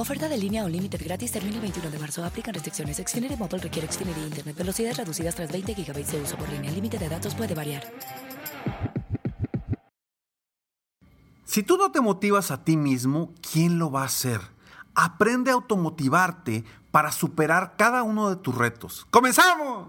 Oferta de línea o límite gratis termina el 21 de marzo. Aplican restricciones. Xfinity Mobile requiere Xfinity Internet. Velocidades reducidas tras 20 GB de uso por línea. El límite de datos puede variar. Si tú no te motivas a ti mismo, ¿quién lo va a hacer? Aprende a automotivarte para superar cada uno de tus retos. ¡Comenzamos!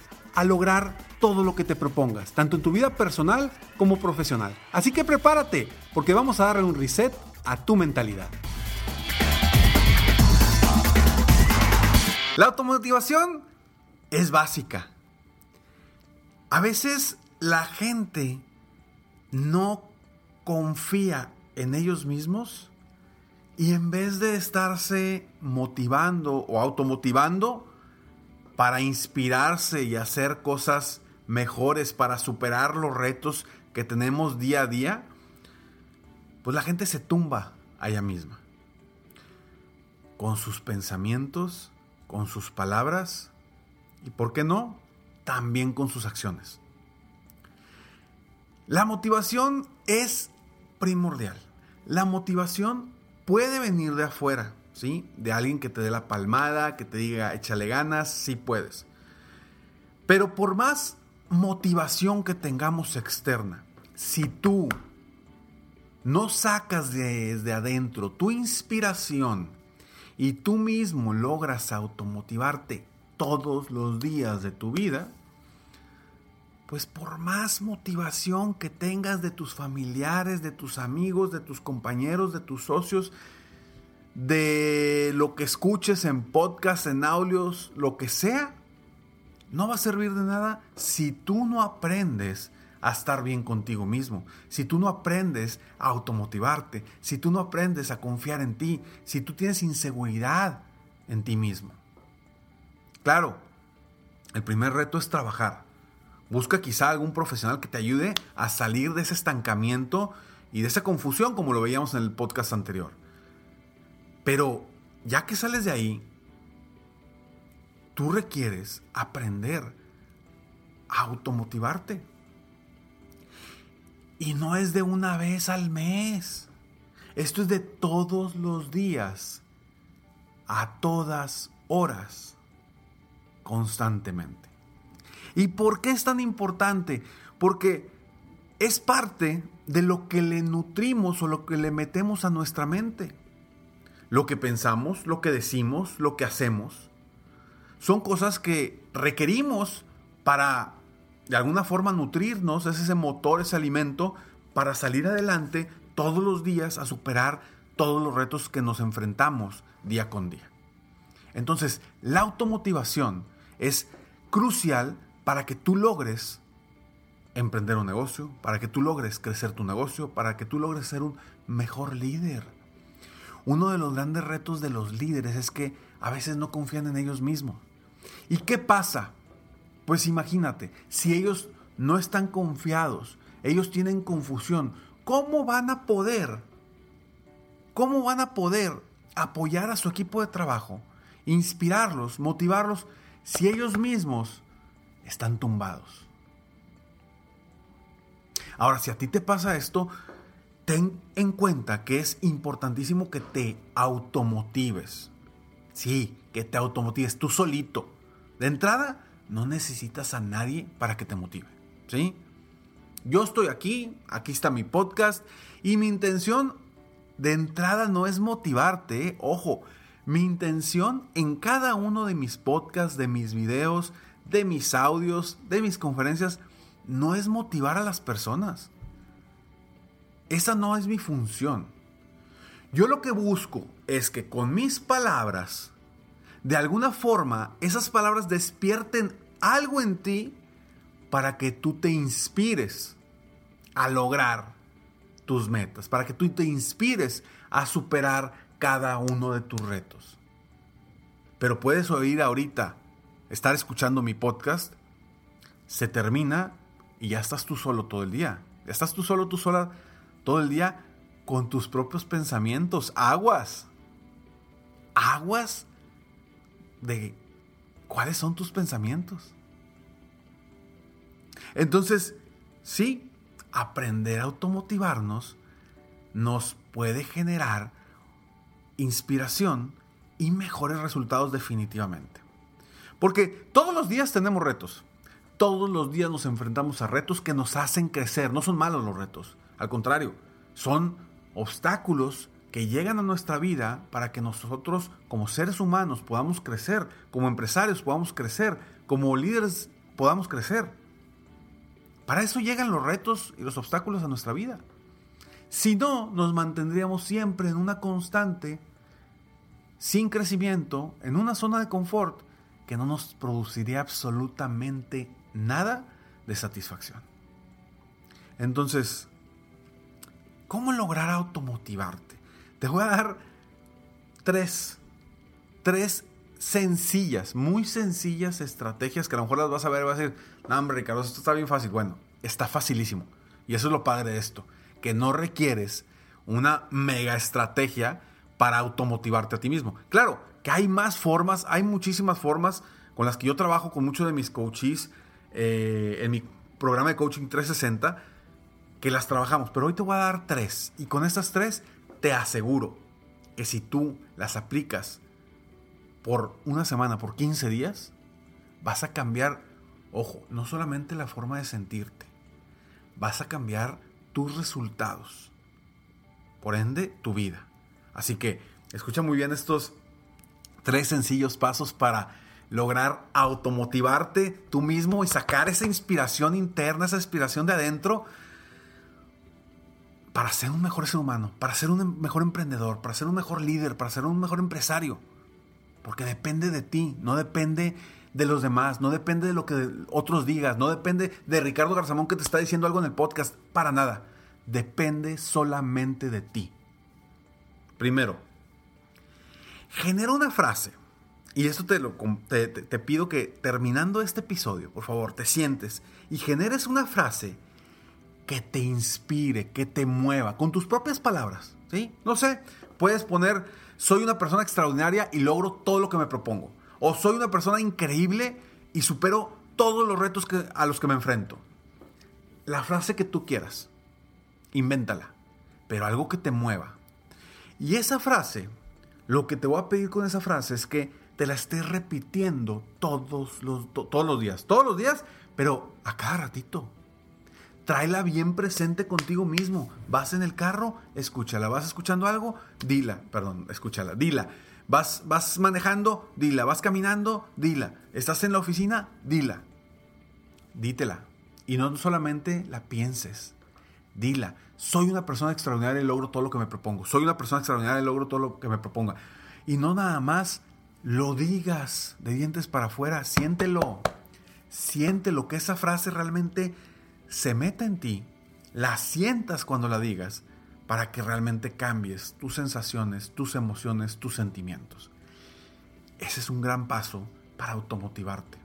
a lograr todo lo que te propongas, tanto en tu vida personal como profesional. Así que prepárate, porque vamos a darle un reset a tu mentalidad. La automotivación es básica. A veces la gente no confía en ellos mismos y en vez de estarse motivando o automotivando para inspirarse y hacer cosas mejores para superar los retos que tenemos día a día, pues la gente se tumba a ella misma. Con sus pensamientos, con sus palabras y, ¿por qué no? También con sus acciones. La motivación es primordial. La motivación puede venir de afuera, De alguien que te dé la palmada, que te diga, échale ganas, sí puedes. Pero por más motivación que tengamos externa, si tú no sacas desde adentro tu inspiración y tú mismo logras automotivarte todos los días de tu vida, pues por más motivación que tengas de tus familiares, de tus amigos, de tus compañeros, de tus socios, de lo que escuches en podcast, en audios, lo que sea, no va a servir de nada si tú no aprendes a estar bien contigo mismo, si tú no aprendes a automotivarte, si tú no aprendes a confiar en ti, si tú tienes inseguridad en ti mismo. Claro, el primer reto es trabajar. Busca quizá algún profesional que te ayude a salir de ese estancamiento y de esa confusión como lo veíamos en el podcast anterior. Pero ya que sales de ahí, tú requieres aprender a automotivarte. Y no es de una vez al mes. Esto es de todos los días, a todas horas, constantemente. ¿Y por qué es tan importante? Porque es parte de lo que le nutrimos o lo que le metemos a nuestra mente. Lo que pensamos, lo que decimos, lo que hacemos son cosas que requerimos para de alguna forma nutrirnos, es ese motor, ese alimento para salir adelante todos los días a superar todos los retos que nos enfrentamos día con día. Entonces, la automotivación es crucial para que tú logres emprender un negocio, para que tú logres crecer tu negocio, para que tú logres ser un mejor líder. Uno de los grandes retos de los líderes es que a veces no confían en ellos mismos. ¿Y qué pasa? Pues imagínate, si ellos no están confiados, ellos tienen confusión, ¿cómo van a poder? ¿Cómo van a poder apoyar a su equipo de trabajo, inspirarlos, motivarlos, si ellos mismos están tumbados. Ahora, si a ti te pasa esto, ten en cuenta que es importantísimo que te automotives. Sí, que te automotives tú solito. De entrada, no necesitas a nadie para que te motive. ¿Sí? Yo estoy aquí, aquí está mi podcast y mi intención de entrada no es motivarte, ¿eh? ojo, mi intención en cada uno de mis podcasts, de mis videos, de mis audios, de mis conferencias, no es motivar a las personas. Esa no es mi función. Yo lo que busco es que con mis palabras, de alguna forma, esas palabras despierten algo en ti para que tú te inspires a lograr tus metas, para que tú te inspires a superar cada uno de tus retos. Pero puedes oír ahorita, estar escuchando mi podcast, se termina y ya estás tú solo todo el día. Ya estás tú solo, tú sola todo el día con tus propios pensamientos. Aguas. Aguas de cuáles son tus pensamientos. Entonces, sí, aprender a automotivarnos nos puede generar inspiración y mejores resultados definitivamente. Porque todos los días tenemos retos. Todos los días nos enfrentamos a retos que nos hacen crecer. No son malos los retos. Al contrario, son obstáculos que llegan a nuestra vida para que nosotros como seres humanos podamos crecer, como empresarios podamos crecer, como líderes podamos crecer. Para eso llegan los retos y los obstáculos a nuestra vida. Si no, nos mantendríamos siempre en una constante, sin crecimiento, en una zona de confort que no nos produciría absolutamente nada de satisfacción. Entonces, ¿cómo lograr automotivarte? Te voy a dar tres, tres sencillas, muy sencillas estrategias que a lo mejor las vas a ver y vas a decir, no, hombre, Ricardo, esto está bien fácil. Bueno, está facilísimo. Y eso es lo padre de esto, que no requieres una mega estrategia para automotivarte a ti mismo. Claro, que hay más formas, hay muchísimas formas con las que yo trabajo con muchos de mis coaches eh, en mi programa de coaching 360 que las trabajamos, pero hoy te voy a dar tres y con estas tres te aseguro que si tú las aplicas por una semana, por 15 días, vas a cambiar, ojo, no solamente la forma de sentirte, vas a cambiar tus resultados, por ende tu vida. Así que escucha muy bien estos tres sencillos pasos para lograr automotivarte tú mismo y sacar esa inspiración interna, esa inspiración de adentro para ser un mejor ser humano, para ser un mejor emprendedor, para ser un mejor líder, para ser un mejor empresario. Porque depende de ti, no depende de los demás, no depende de lo que otros digas, no depende de Ricardo Garzamón que te está diciendo algo en el podcast, para nada. Depende solamente de ti. Primero, genera una frase y esto te, lo, te, pido que terminando este episodio, por favor, te sientes y generes una frase que te inspire, que te mueva, con tus propias palabras. ¿sí? No sé, puedes poner, soy una persona extraordinaria y logro todo lo que me propongo. O soy una persona increíble y supero todos los retos que, a los que me enfrento. La frase que tú quieras, invéntala, pero algo que te mueva. Y esa frase, lo que te voy a pedir con esa frase es que te la estés repitiendo todos los, todos los días. Todos los días, pero a cada ratito. Tráela bien presente contigo mismo. Vas en el carro, escúchala. Vas escuchando algo, dila. Perdón, escúchala, dila. Vas, vas manejando, dila. Vas caminando, dila. Estás en la oficina, dila. Dítela. Y no solamente la pienses. Dila. Soy una persona extraordinaria y logro todo lo que me propongo. Soy una persona extraordinaria y logro todo lo que me proponga. Y no nada más lo digas de dientes para afuera, siéntelo, siéntelo, que esa frase realmente se meta en ti, la sientas cuando la digas, para que realmente cambies tus sensaciones, tus emociones, tus sentimientos. Ese es un gran paso para automotivarte.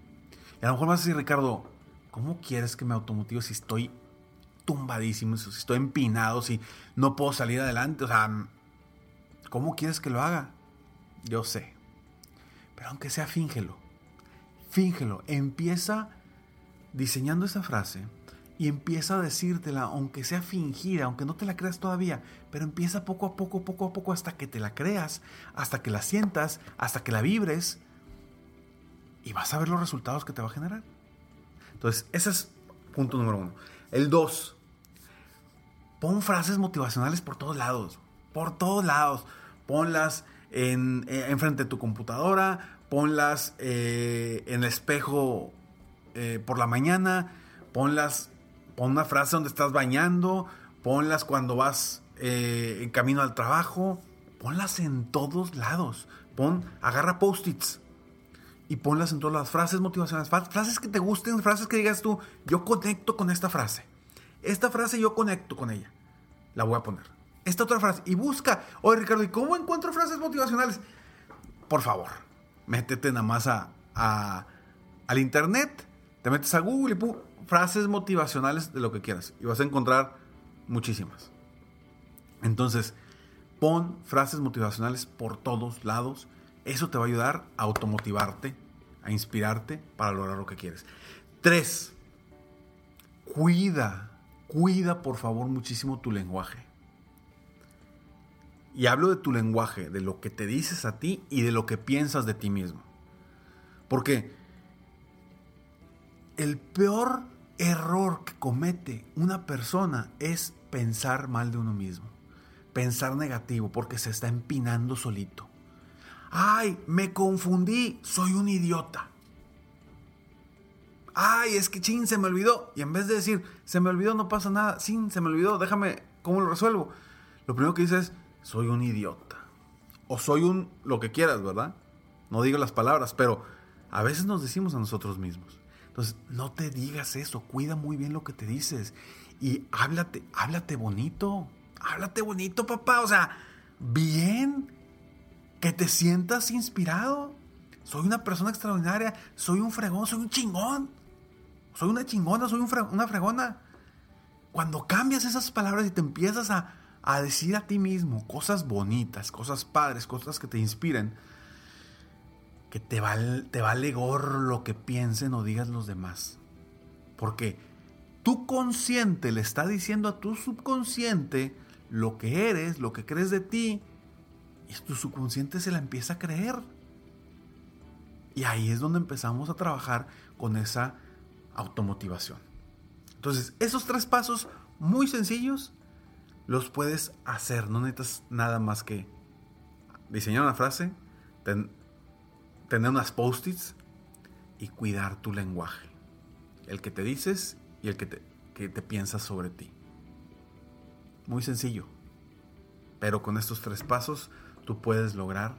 Y a lo mejor vas a decir, Ricardo, ¿cómo quieres que me automotive si estoy tumbadísimo, si estoy empinado, si no puedo salir adelante? O sea, ¿cómo quieres que lo haga? Yo sé, pero aunque sea, fíngelo. Fíngelo. Empieza diseñando esa frase y empieza a decírtela, aunque sea fingida, aunque no te la creas todavía, pero empieza poco a poco, poco a poco, hasta que te la creas, hasta que la sientas, hasta que la vibres, y vas a ver los resultados que te va a generar. Entonces, ese es punto número uno. El dos, pon frases motivacionales por todos lados, por todos lados. Ponlas en, eh, frente de tu computadora, ponlas eh, en el espejo eh, por la mañana, ponlas Pon una frase donde estás bañando, ponlas cuando vas eh, en camino al trabajo, ponlas en todos lados. Pon, agarra post-its y ponlas en todas las frases motivacionales, frases que te gusten, frases que digas tú, yo conecto con esta frase. Esta frase yo conecto con ella. La voy a poner. Esta otra frase. Y busca, oye Ricardo, ¿y cómo encuentro frases motivacionales? Por favor, métete nada más a, al internet, te metes a Google y frases motivacionales de lo que quieras. Y vas a encontrar muchísimas. Entonces, pon frases motivacionales por todos lados. Eso te va a ayudar a automotivarte, a inspirarte para lograr lo que quieres. Tres, cuida, cuida por favor muchísimo tu lenguaje. Y hablo de tu lenguaje, de lo que te dices a ti y de lo que piensas de ti mismo. Porque el peor error que comete una persona es pensar mal de uno mismo, pensar negativo porque se está empinando solito. Ay, me confundí, soy un idiota. Ay, es que chin, se me olvidó. Y en vez de decir, se me olvidó, no pasa nada, sin, se me olvidó, déjame, ¿cómo lo resuelvo? Lo primero que dices es, soy un idiota. O soy un, lo que quieras, ¿verdad? No digo las palabras, pero a veces nos decimos a nosotros mismos. Entonces, no te digas eso, cuida muy bien lo que te dices y háblate, háblate bonito, háblate bonito, papá, o sea, bien, que te sientas inspirado. Soy una persona extraordinaria, soy un fregón, soy un chingón, soy una chingona, soy una fregona. Cuando cambias esas palabras y te empiezas a, a decir a ti mismo cosas bonitas, cosas padres, cosas que te inspiren, que te, te vale gorro lo que piensen o digas los demás. Porque tu consciente le está diciendo a tu subconsciente lo que eres, lo que crees de ti, y tu subconsciente se la empieza a creer. Y ahí es donde empezamos a trabajar con esa automotivación. Entonces, esos tres pasos muy sencillos los puedes hacer. No necesitas nada más que diseñar una frase, tener unas post-its y cuidar tu lenguaje. El que te dices y el que te, que te piensas sobre ti. Muy sencillo. Pero con estos tres pasos tú puedes lograr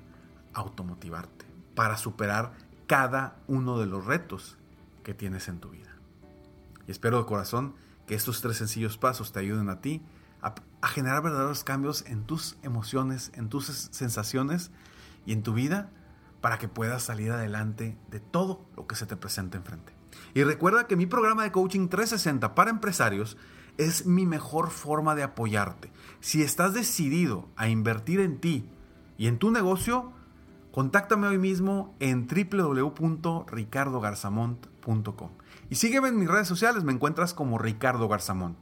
automotivarte para superar cada uno de los retos que tienes en tu vida. Y espero de corazón que estos tres sencillos pasos te ayuden a ti a, a generar verdaderos cambios en tus emociones, en tus sensaciones y en tu vida para que puedas salir adelante de todo lo que se te presenta enfrente. Y recuerda que mi programa de coaching 360 para empresarios es mi mejor forma de apoyarte. Si estás decidido a invertir en ti y en tu negocio, contáctame hoy mismo en www.ricardogarzamont.com. Y sígueme en mis redes sociales, me encuentras como Ricardo Garzamont.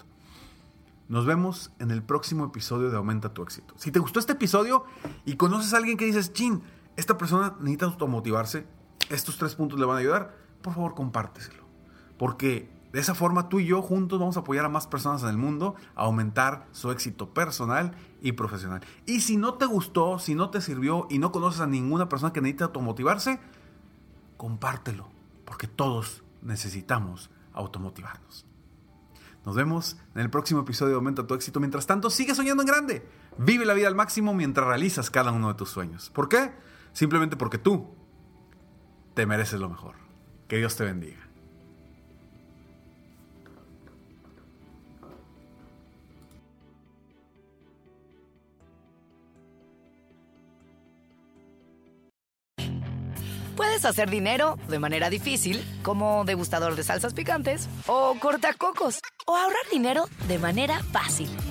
Nos vemos en el próximo episodio de Aumenta tu éxito. Si te gustó este episodio y conoces a alguien que dices, chin, esta persona necesita automotivarse, estos tres puntos le van a ayudar, por favor compárteselo. Porque de esa forma tú y yo juntos vamos a apoyar a más personas en el mundo a aumentar su éxito personal y profesional. Y si no te gustó, si no te sirvió y no conoces a ninguna persona que necesite automotivarse, compártelo, porque todos necesitamos automotivarnos. Nos vemos en el próximo episodio de Aumenta tu éxito. Mientras tanto, sigue soñando en grande. Vive la vida al máximo mientras realizas cada uno de tus sueños. ¿Por qué? Simplemente porque tú te mereces lo mejor. Que Dios te bendiga. Puedes hacer dinero de manera difícil, como degustador de salsas picantes, o cortacocos, o ahorrar dinero de manera fácil